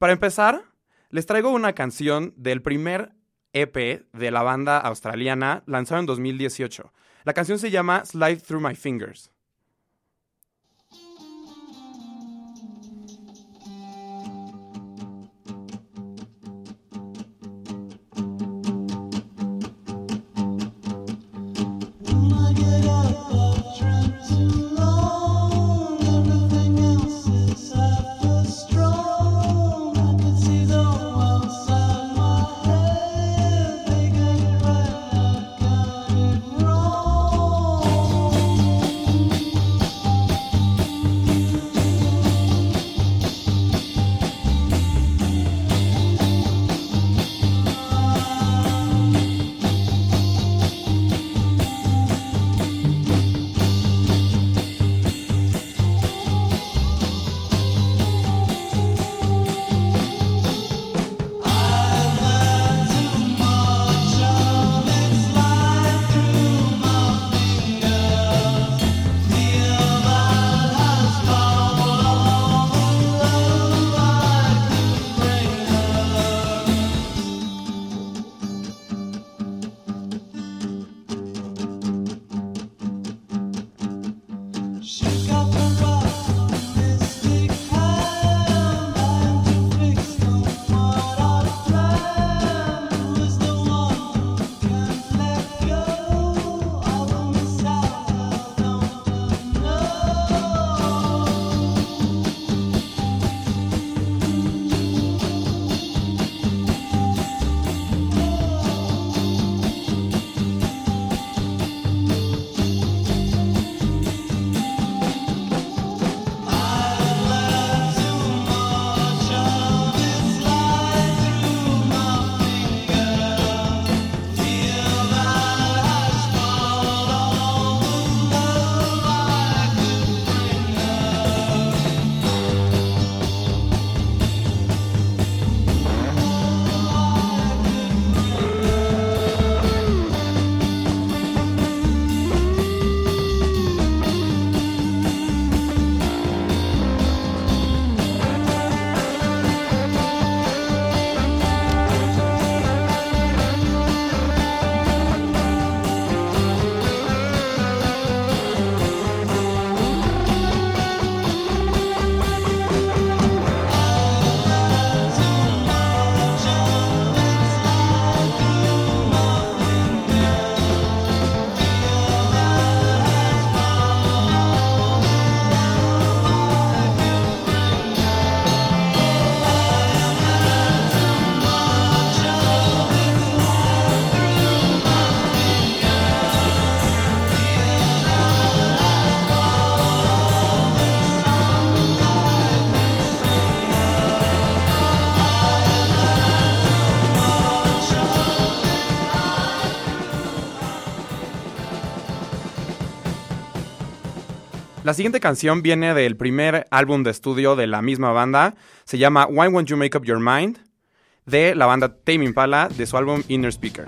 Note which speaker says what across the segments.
Speaker 1: Para empezar, les traigo una canción del primer EP de la banda australiana lanzado en 2018. La canción se llama Slide Through My Fingers. La siguiente canción viene del primer álbum de estudio de la misma banda. Se llama Why Won't You Make Up Your Mind de la banda Tame Impala de su álbum Inner Speaker.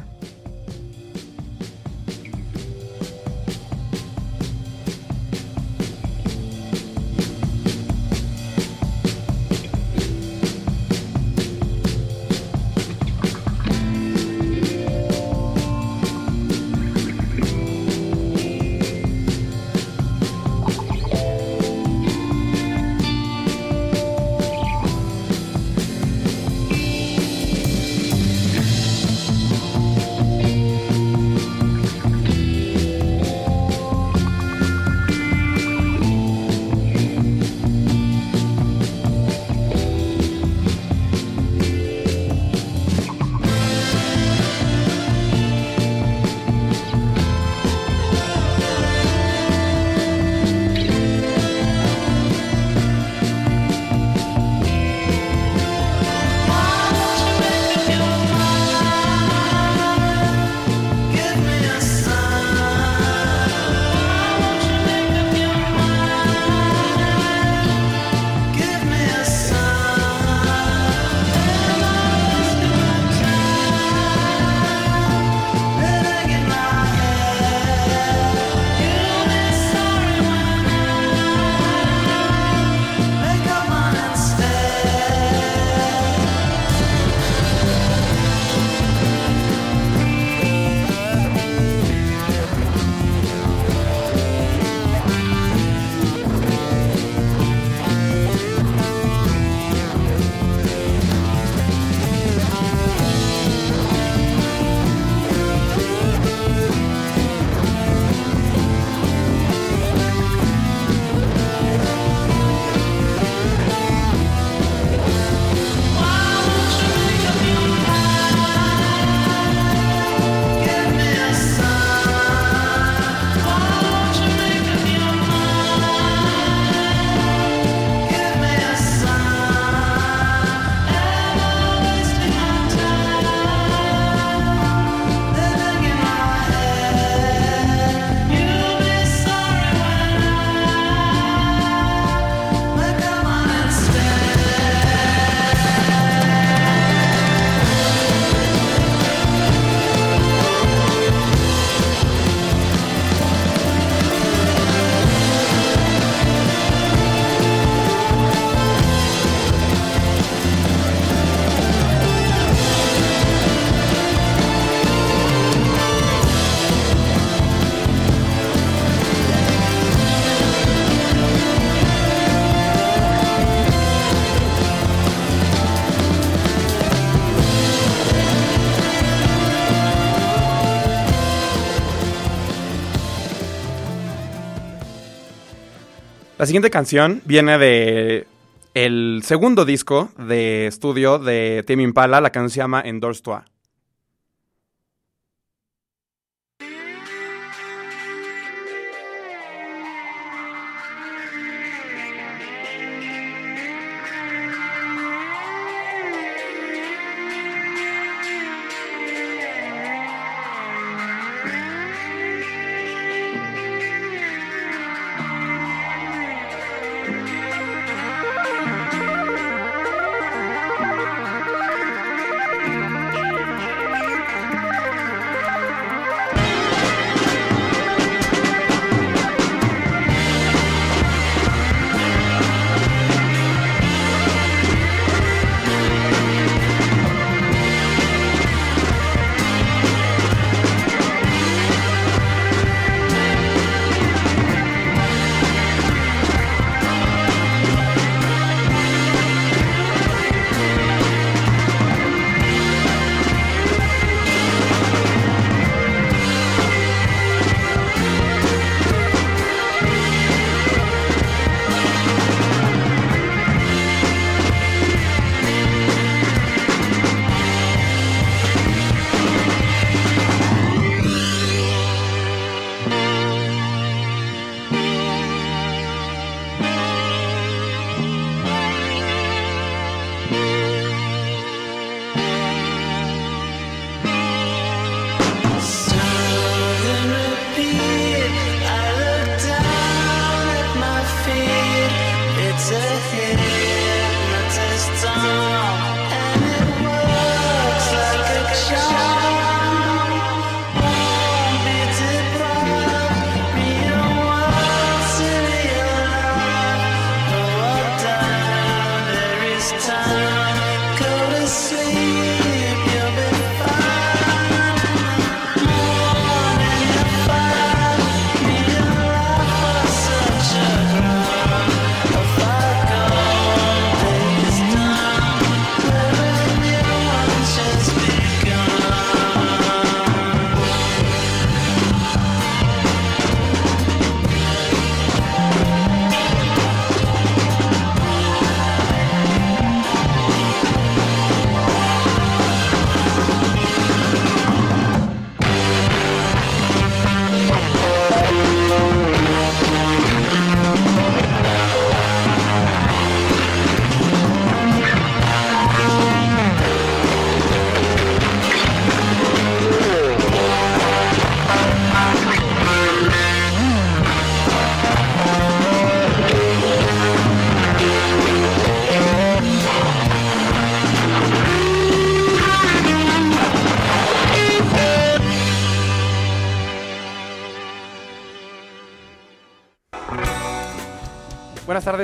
Speaker 2: La siguiente canción viene de el segundo disco de estudio de Tim Impala, la canción se llama Endorse Toi.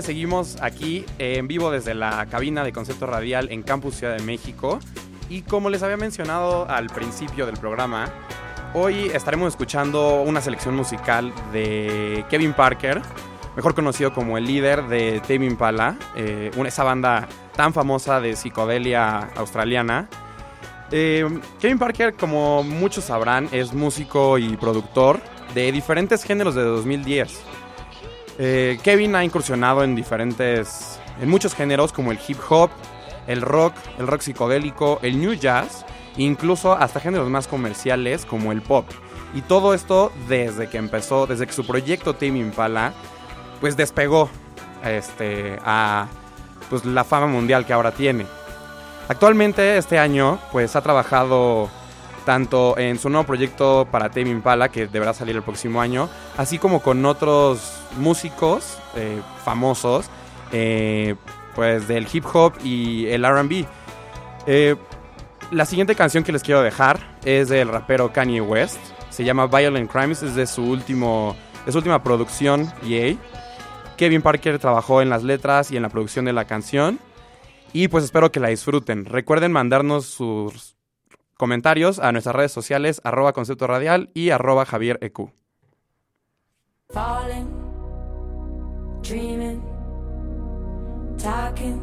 Speaker 2: Seguimos aquí en vivo desde la cabina de Concepto Radial en Campus Ciudad de México. Y como les había mencionado al principio del programa, hoy estaremos escuchando una selección musical de Kevin Parker, mejor conocido como el líder de Tame Impala, eh, esa banda tan famosa de psicodelia australiana. Eh, Kevin Parker, como muchos sabrán, es músico y productor de diferentes géneros de 2010. Eh, Kevin ha incursionado en diferentes, en muchos géneros como el hip hop, el rock, el rock psicodélico, el new jazz, incluso hasta géneros más comerciales como el pop. Y todo esto desde que empezó, desde que su proyecto Tame Impala, pues despegó este, a pues, la fama mundial que ahora tiene. Actualmente, este año, pues ha trabajado tanto en su nuevo proyecto para Tame Impala, que deberá salir el próximo año, así como con otros músicos eh, famosos, eh, pues del hip hop y el RB. Eh, la siguiente canción que les quiero dejar es del rapero Kanye West. Se llama Violent Crimes, es de su, último, de su última producción, EA. Kevin Parker trabajó en las letras y en la producción de la canción. Y pues espero que la disfruten. Recuerden mandarnos sus comentarios a nuestras redes sociales, arroba concepto radial y arroba Javier EQ. Falling, dreaming, talking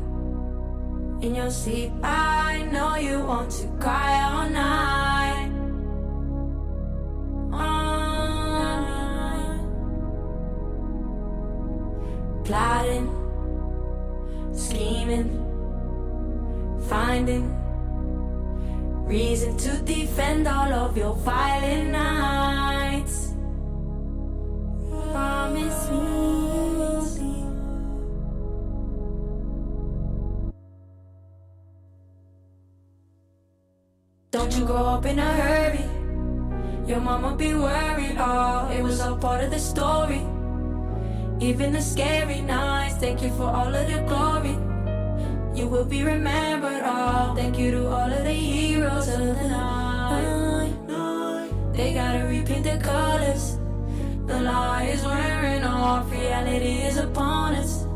Speaker 2: in your sleep. I know you want to cry all night. Night.
Speaker 3: plotting, scheming, finding reason to defend all of your violent nights. Promise me. Don't you grow up in a hurry. Your mama be worried. Oh, it was all part of the story. Even the scary nights, thank you for all of the glory. You will be remembered. Oh, thank you to all of the heroes of the night. They gotta repaint the colors. The lie is wearing off, reality is upon us.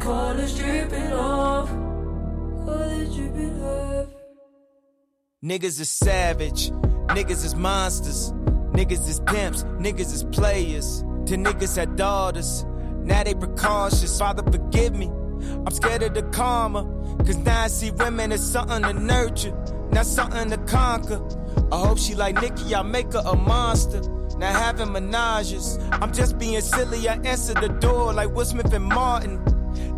Speaker 3: Colors dripping off. Colors dripping off.
Speaker 4: Niggas is savage, niggas is monsters, niggas is pimps, niggas is players. To niggas had daughters, now they precautious. Father, forgive me. I'm scared of the karma, cause now I see women as something to nurture, not something to conquer. I hope she like Nikki, I make her a monster. Now having menages, I'm just being silly. I answer the door like Will Smith and Martin.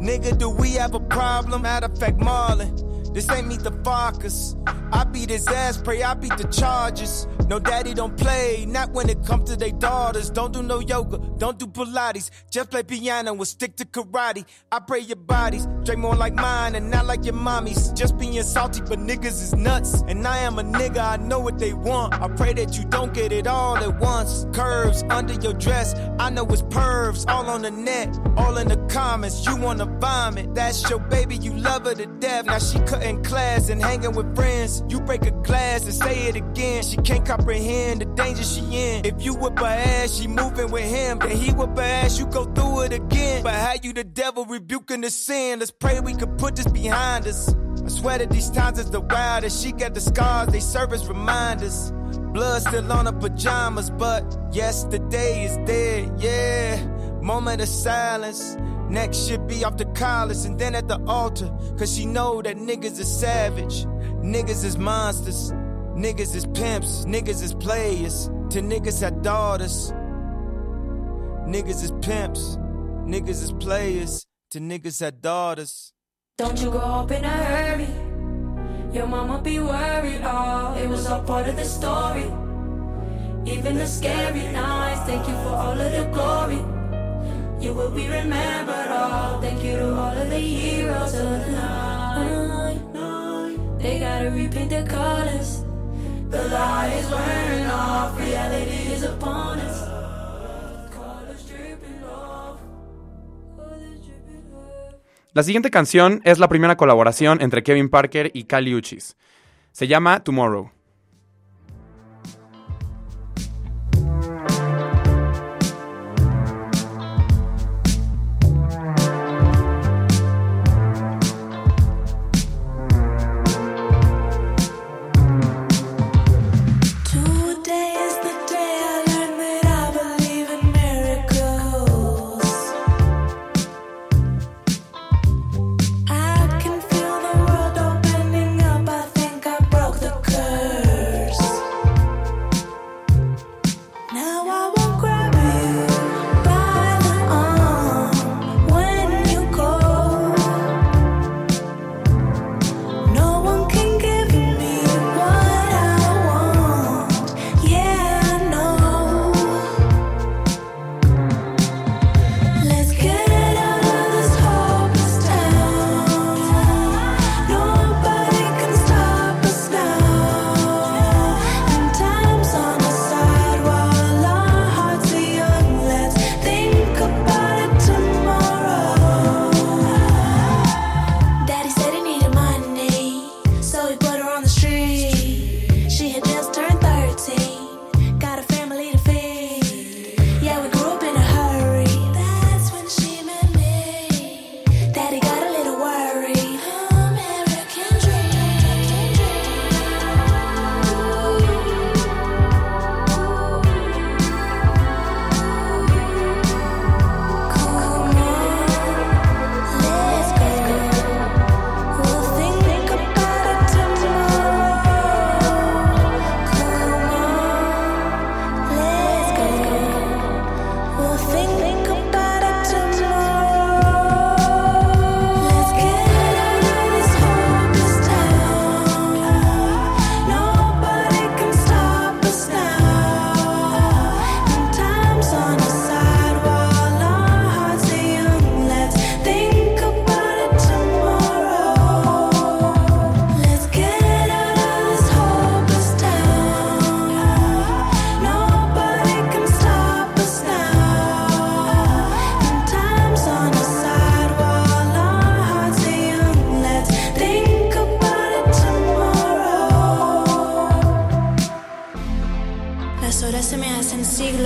Speaker 4: Nigga, do we have a problem? Matter of fact, Marlon. This ain't me the Farkas. I beat his ass, pray I beat the charges. No daddy don't play, not when it comes to their daughters. Don't do no yoga, don't do Pilates. Just play piano and stick to karate. I pray your bodies drink more like mine and not like your mommy's. Just being salty, but niggas is nuts. And I am a nigga, I know what they want. I pray that you don't get it all at once. Curves under your dress, I know it's pervs. All on the net, all in the comments. You wanna vomit, that's your baby, you love her to death. Now she cutting class and hanging with friends. You break a glass and say it again. She can't comprehend the danger she in. If you whip her ass, she moving with him. Then he whip her ass, you go through it again. But how you the devil rebuking the sin? Let's pray we could put this behind us. I swear that these times is the wildest. She got the scars, they serve as reminders. Blood still on her pajamas, but yesterday is dead, yeah. Moment of silence. Next should be off the collars and then at the altar. Cause she know that niggas is savage. Niggas is monsters. Niggas is pimps. Niggas is players. To niggas had daughters. Niggas is pimps. Niggas is players. To niggas had daughters.
Speaker 3: Don't you go up in a hurry. Your mama be worried. Oh, it was all part of the story. Even the scary nights, thank you for all of the glory. You will be remembered. Oh, thank you to all of the heroes of the night. They gotta repaint their colors.
Speaker 2: La siguiente canción es la primera colaboración entre Kevin Parker y Kali Uchis. Se llama Tomorrow.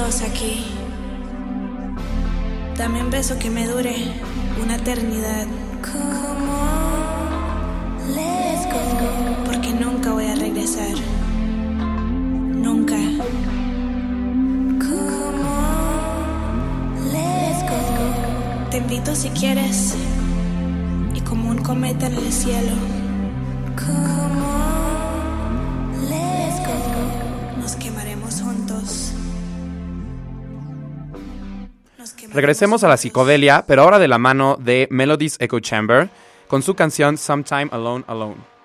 Speaker 1: Lejos aquí. Dame un beso que me dure una eternidad. Let's go. Porque nunca voy a regresar. Nunca. Let's go. Te invito si quieres. Y como un cometa en el cielo.
Speaker 3: Regresemos a la psicodelia, pero ahora de la mano de Melodies Echo Chamber, con su canción Sometime Alone Alone.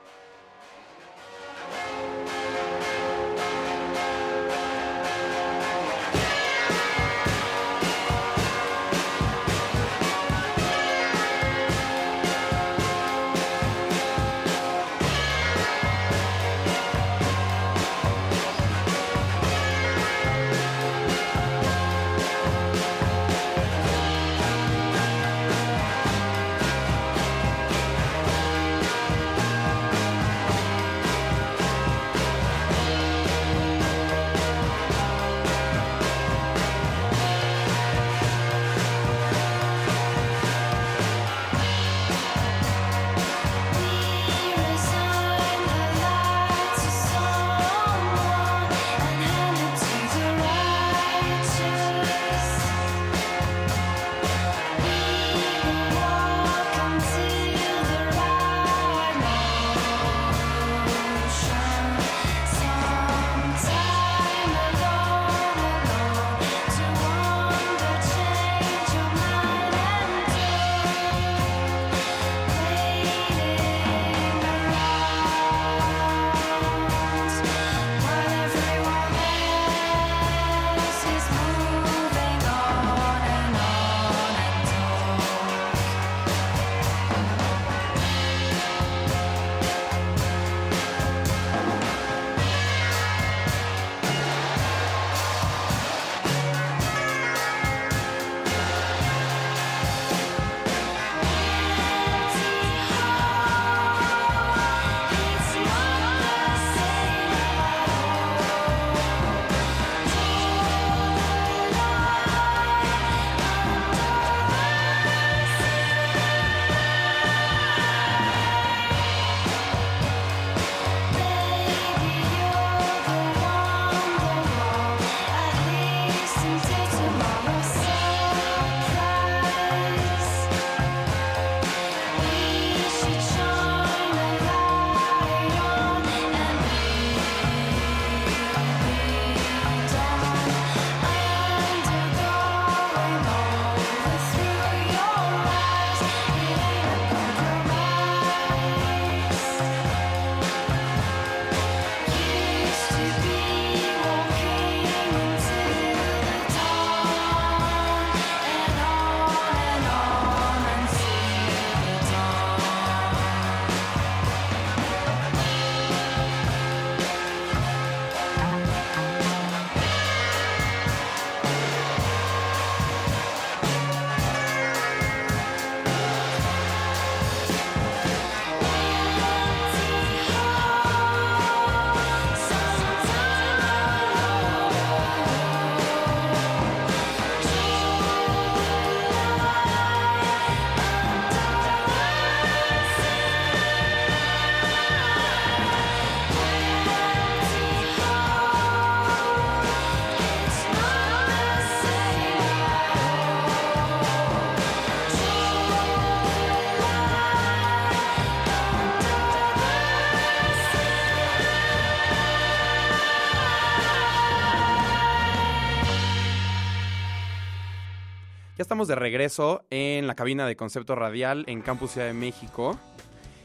Speaker 3: Estamos de regreso en la cabina de Concepto Radial en Campus Ciudad de México.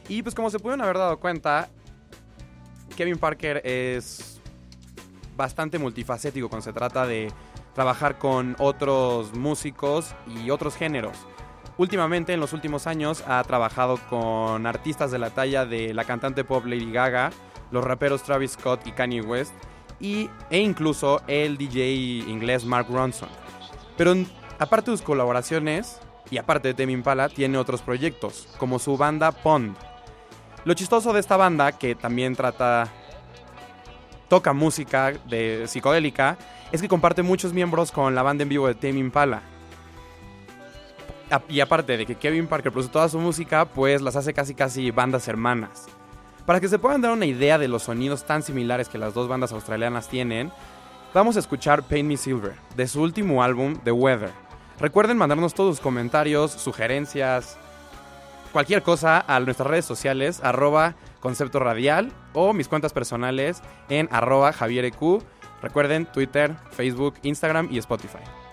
Speaker 3: Y pues como se pudieron haber dado cuenta, Kevin Parker es bastante multifacético cuando se trata de trabajar con otros músicos y otros géneros. Últimamente, en los últimos años, ha trabajado con artistas de la talla de la cantante pop Lady Gaga, los raperos Travis Scott y Kanye West, y, e incluso el DJ inglés Mark Ronson. Pero aparte de sus colaboraciones, y aparte de Tame Impala, tiene otros proyectos, como su banda Pond. Lo chistoso de esta banda, que también trata
Speaker 5: toca música de psicodélica es que comparte muchos miembros con la banda en vivo de Tame Impala. Y aparte de que Kevin Parker produce toda su música, pues las hace casi casi bandas hermanas. Para que se puedan dar una idea de los sonidos tan similares que las dos bandas australianas tienen, vamos a escuchar Paint Me Silver, de su último álbum, The Weather. Recuerden mandarnos todos sus comentarios, sugerencias, cualquier cosa a nuestras redes sociales, arroba concepto radial o mis cuentas personales en arroba javiereq. Recuerden Twitter, Facebook, Instagram y Spotify.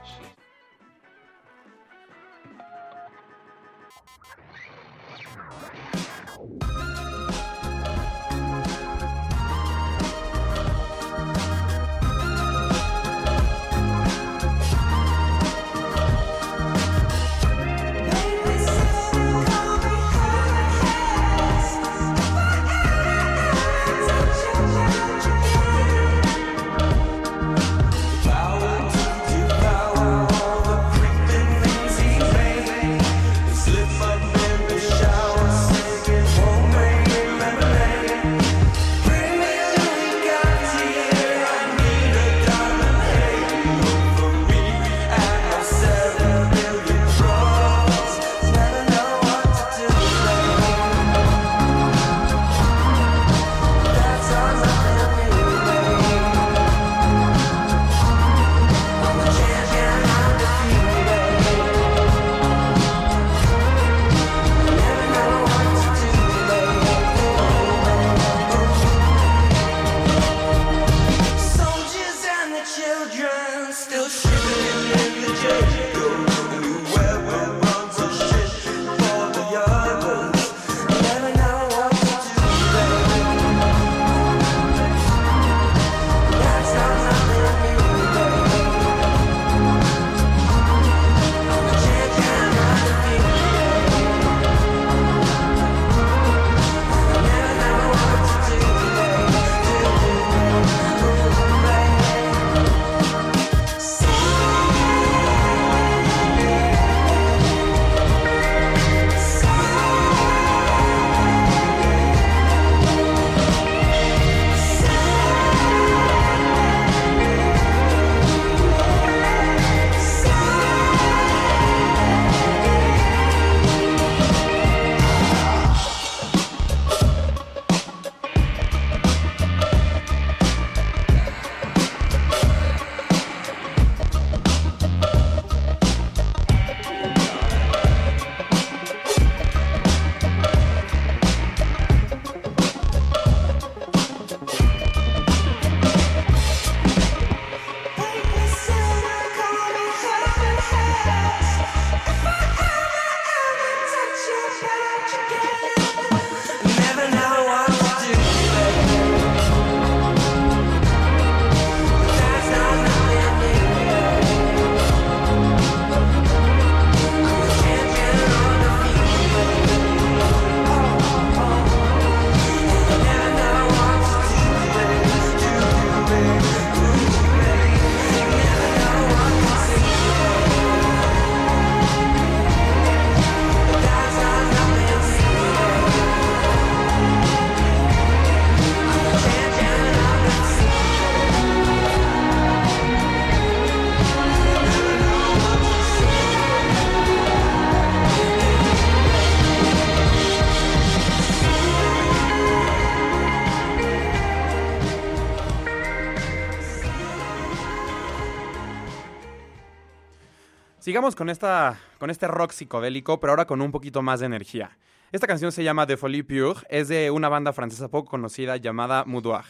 Speaker 5: Con, esta, con este rock psicodélico, pero ahora con un poquito más de energía. Esta canción se llama De Folie Pure, es de una banda francesa poco conocida llamada Moudoir.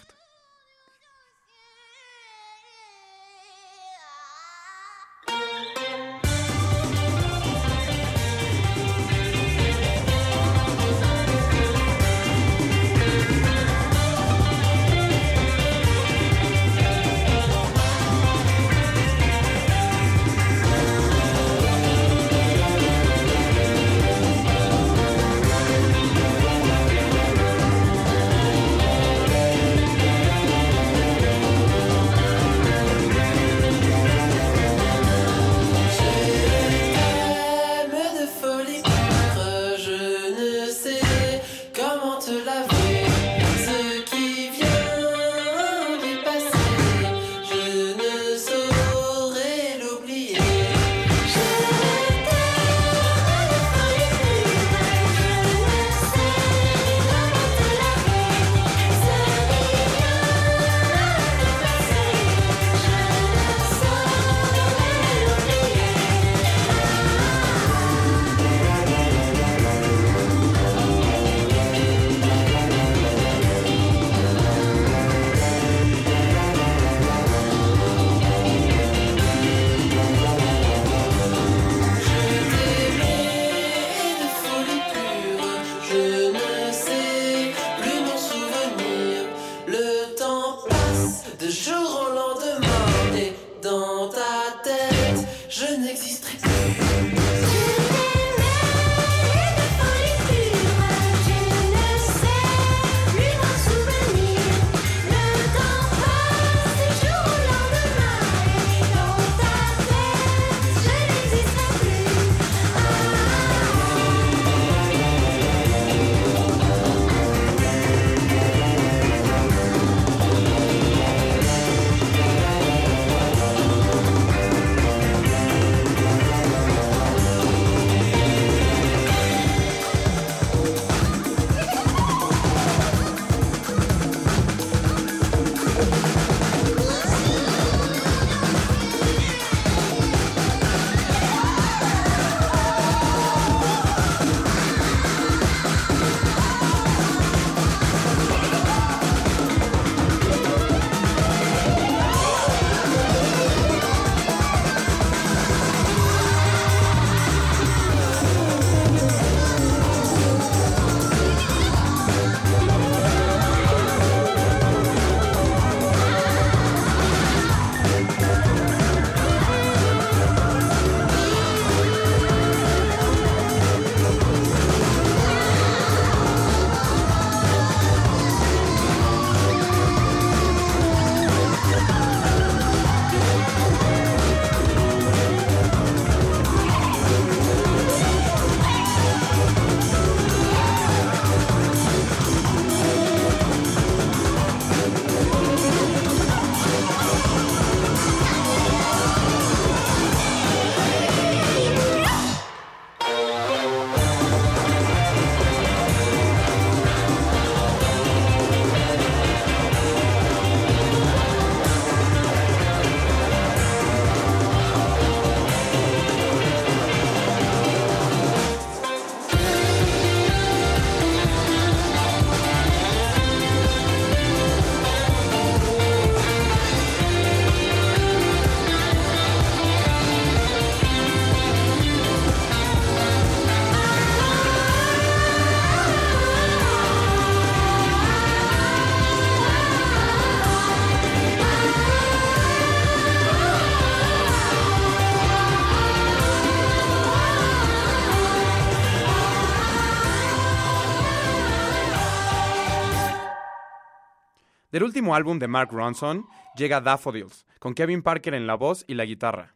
Speaker 2: Del último álbum de Mark Ronson llega Daffodils, con Kevin Parker en la voz y la guitarra.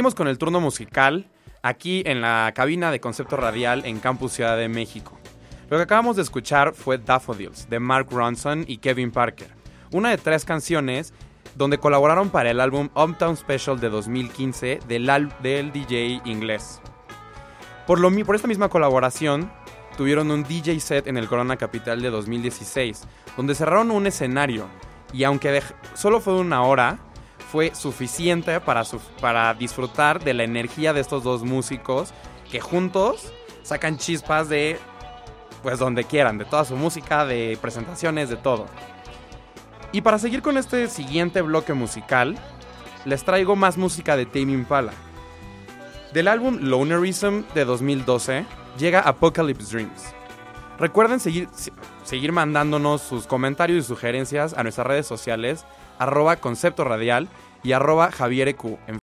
Speaker 1: Seguimos con el turno musical aquí en la cabina de concepto radial en Campus Ciudad de México. Lo que acabamos de escuchar fue Daffodils de Mark Ronson y Kevin Parker, una de tres canciones donde colaboraron para el álbum Uptown Special de 2015 del, DJ inglés. Por, lo, por esta misma colaboración, tuvieron un DJ set en el Corona Capital de 2016, donde cerraron un escenario y aunque solo fue una hora, fue suficiente para, para disfrutar de la energía de estos dos músicos que juntos sacan chispas de pues donde quieran, de toda su música, de presentaciones, de todo. Y para seguir con este siguiente bloque musical, les traigo más música de Tame Impala. Del álbum Lonerism de 2012 llega Apocalypse Dreams. Recuerden seguir, seguir mandándonos sus comentarios y sugerencias a nuestras redes sociales, arroba concepto radial y arroba javiereq en